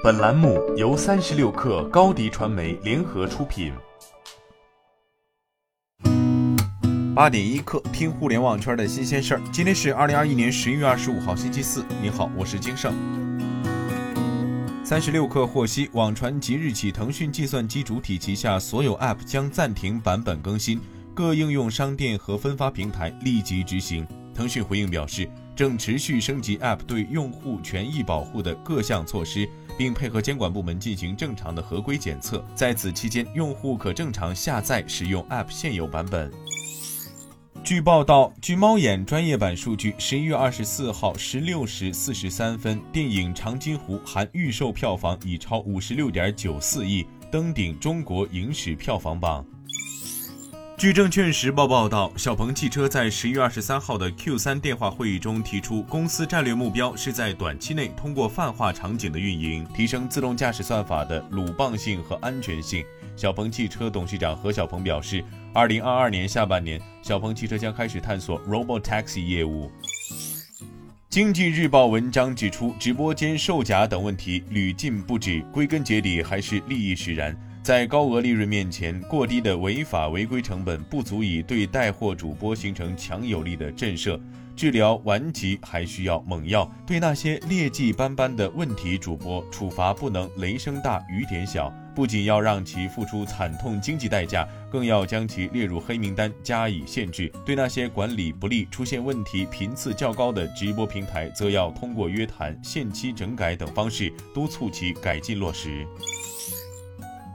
本栏目由三十六氪高低传媒联合出品。八点一刻，听互联网圈的新鲜事儿。今天是二零二一年十一月二十五号，星期四。你好，我是金盛。三十六氪获悉，网传即日起，腾讯计算机主体旗下所有 App 将暂停版本更新，各应用商店和分发平台立即执行。腾讯回应表示，正持续升级 App 对用户权益保护的各项措施，并配合监管部门进行正常的合规检测。在此期间，用户可正常下载使用 App 现有版本。据报道，据猫眼专业版数据，十一月二十四号十六时四十三分，电影《长津湖》含预售票房已超五十六点九四亿，登顶中国影史票房榜。据证券时报报道，小鹏汽车在十一月二十三号的 Q 三电话会议中提出，公司战略目标是在短期内通过泛化场景的运营，提升自动驾驶算法的鲁棒性和安全性。小鹏汽车董事长何小鹏表示，二零二二年下半年，小鹏汽车将开始探索 Robotaxi 业务。经济日报文章指出，直播间售假等问题屡禁不止，归根结底还是利益使然。在高额利润面前，过低的违法违规成本不足以对带货主播形成强有力的震慑。治疗顽疾还需要猛药。对那些劣迹斑斑的问题主播，处罚不能雷声大雨点小，不仅要让其付出惨痛经济代价，更要将其列入黑名单加以限制。对那些管理不力、出现问题频次较高的直播平台，则要通过约谈、限期整改等方式督促其改进落实。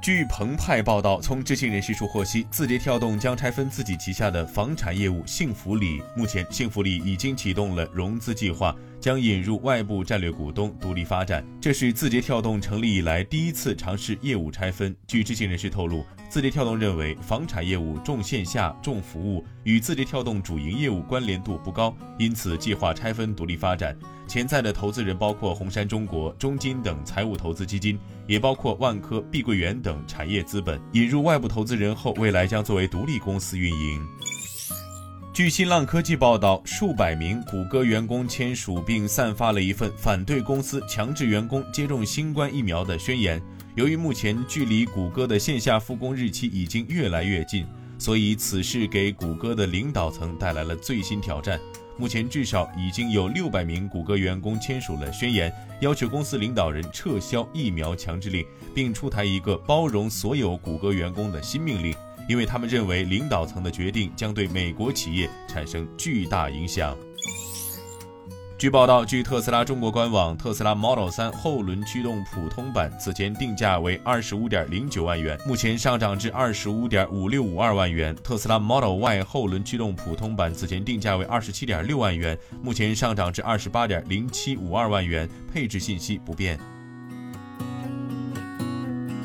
据澎湃报道，从知情人士处获悉，字节跳动将拆分自己旗下的房产业务幸福里。目前，幸福里已经启动了融资计划。将引入外部战略股东独立发展，这是字节跳动成立以来第一次尝试业务拆分。据知情人士透露，字节跳动认为房产业务重线下重服务，与字节跳动主营业务关联度不高，因此计划拆分独立发展。潜在的投资人包括红杉中国、中金等财务投资基金，也包括万科、碧桂园等产业资本。引入外部投资人后，未来将作为独立公司运营。据新浪科技报道，数百名谷歌员工签署并散发了一份反对公司强制员工接种新冠疫苗的宣言。由于目前距离谷歌的线下复工日期已经越来越近，所以此事给谷歌的领导层带来了最新挑战。目前至少已经有六百名谷歌员工签署了宣言，要求公司领导人撤销疫苗强制令，并出台一个包容所有谷歌员工的新命令。因为他们认为领导层的决定将对美国企业产生巨大影响。据报道，据特斯拉中国官网，特斯拉 Model 3后轮驱动普通版此前定价为二十五点零九万元，目前上涨至二十五点五六五二万元。特斯拉 Model Y 后轮驱动普通版此前定价为二十七点六万元，目前上涨至二十八点零七五二万元，配置信息不变。